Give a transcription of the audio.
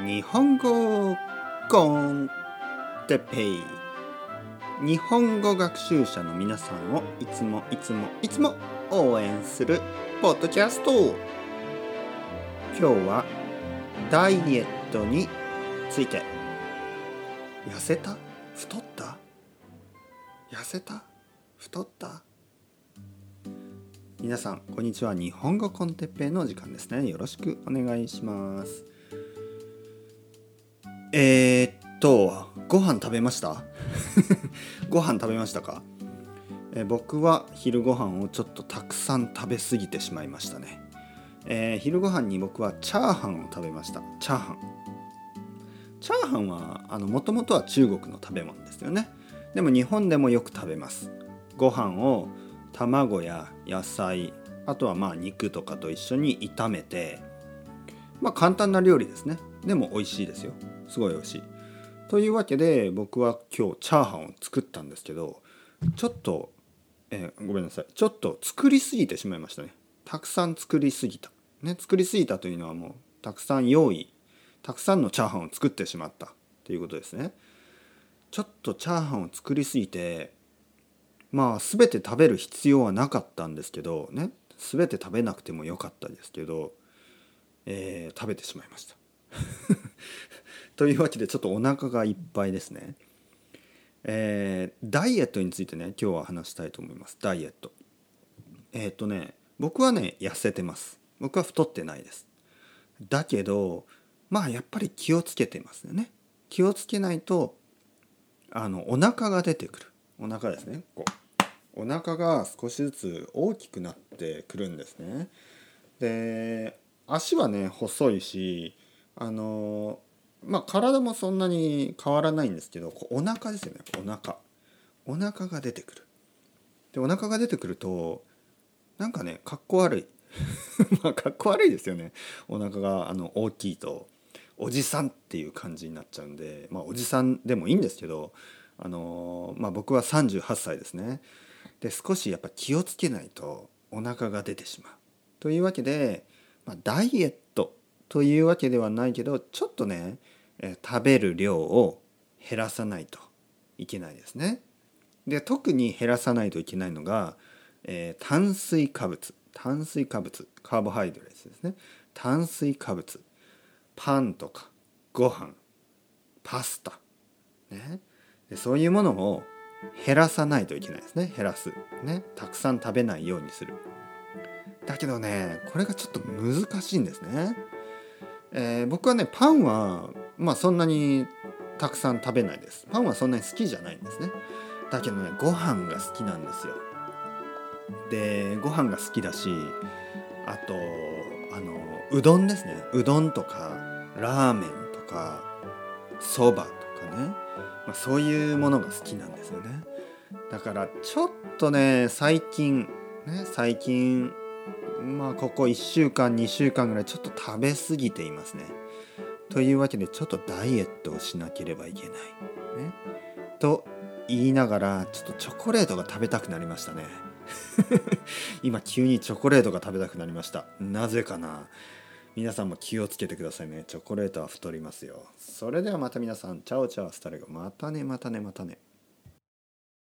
日本語コンテペイ。日本語学習者の皆さんをいつもいつもいつも応援するポッドキャスト。今日はダイエットについて。痩せた？太った？痩せた？太った？皆さんこんにちは。日本語コンテッペイの時間ですね。よろしくお願いします。えー、っとご飯食べました？ご飯食べましたか？え僕は昼ご飯をちょっとたくさん食べ過ぎてしまいましたね、えー、昼ご飯に僕はチャーハンを食べました。チャーハン。チャーハンはもともとは中国の食べ物ですよね。でも日本でもよく食べます。ご飯を卵や野菜あとはまあ肉とかと一緒に炒めてまあ簡単な料理ですね。でも美味しいですよ。すごい美味しい。というわけで僕は今日チャーハンを作ったんですけどちょっと、えー、ごめんなさい。ちょっと作りすぎてしまいましたね。たくさん作りすぎた。ね作りすぎたというのはもうたくさん用意たくさんのチャーハンを作ってしまった。ということですね。ちょっとチャーハンを作りすぎてまあ全て食べる必要はなかったんですけどね全て食べなくてもよかったですけど、えー、食べてしまいました。というわけでちょっとお腹がいっぱいですね。えー、ダイエットについてね今日は話したいと思いますダイエット。えっ、とね僕はね痩せてます。僕は太ってないです。だけどまあやっぱり気をつけてますよね。気をつけないとあのお腹が出てくるお腹ですねこうお腹が少しずつ大きくなってくるんですね。で足はね細いしあのまあ体もそんなに変わらないんですけどお腹ですよね。お腹。お腹が出てくる。でお腹が出てくるとなんかねかっこ悪い。まあかっこ悪いですよね。お腹があの大きいとおじさんっていう感じになっちゃうんでまあおじさんでもいいんですけどあのまあ僕は38歳ですね。で少しやっぱ気をつけないとお腹が出てしまう。というわけで、まあ、ダイエットというわけではないけどちょっとね食べる量を減らさないといけないですね。で特に減らさないといけないのが、えー、炭水化物。炭水化物カーボハイドレスですね。炭水化物。パンとかご飯。パスタ。ね。でそういうものを減らさないといけないですね。減らす。ね。たくさん食べないようにする。だけどねこれがちょっと難しいんですね、えー、僕はねパンはまあそんなにたくさん食べないです。パンはそんなに好きじゃないんですね。だけどねご飯が好きなんですよ。でご飯が好きだしあとあのうどんですね。うどんとかラーメンとかそばとかね、まあ、そういうものが好きなんですよね。だからちょっとね最近ね最近まあここ1週間2週間ぐらいちょっと食べ過ぎていますねというわけでちょっとダイエットをしなければいけない。ね、と言いながらちょっとチョコレートが食べたくなりましたね。今急にチョコレートが食べたくなりました。なぜかな皆さんも気をつけてくださいね。チョコレートは太りますよ。それではまた皆さん、チャオチャオスタレゴ。またねまたねまたね。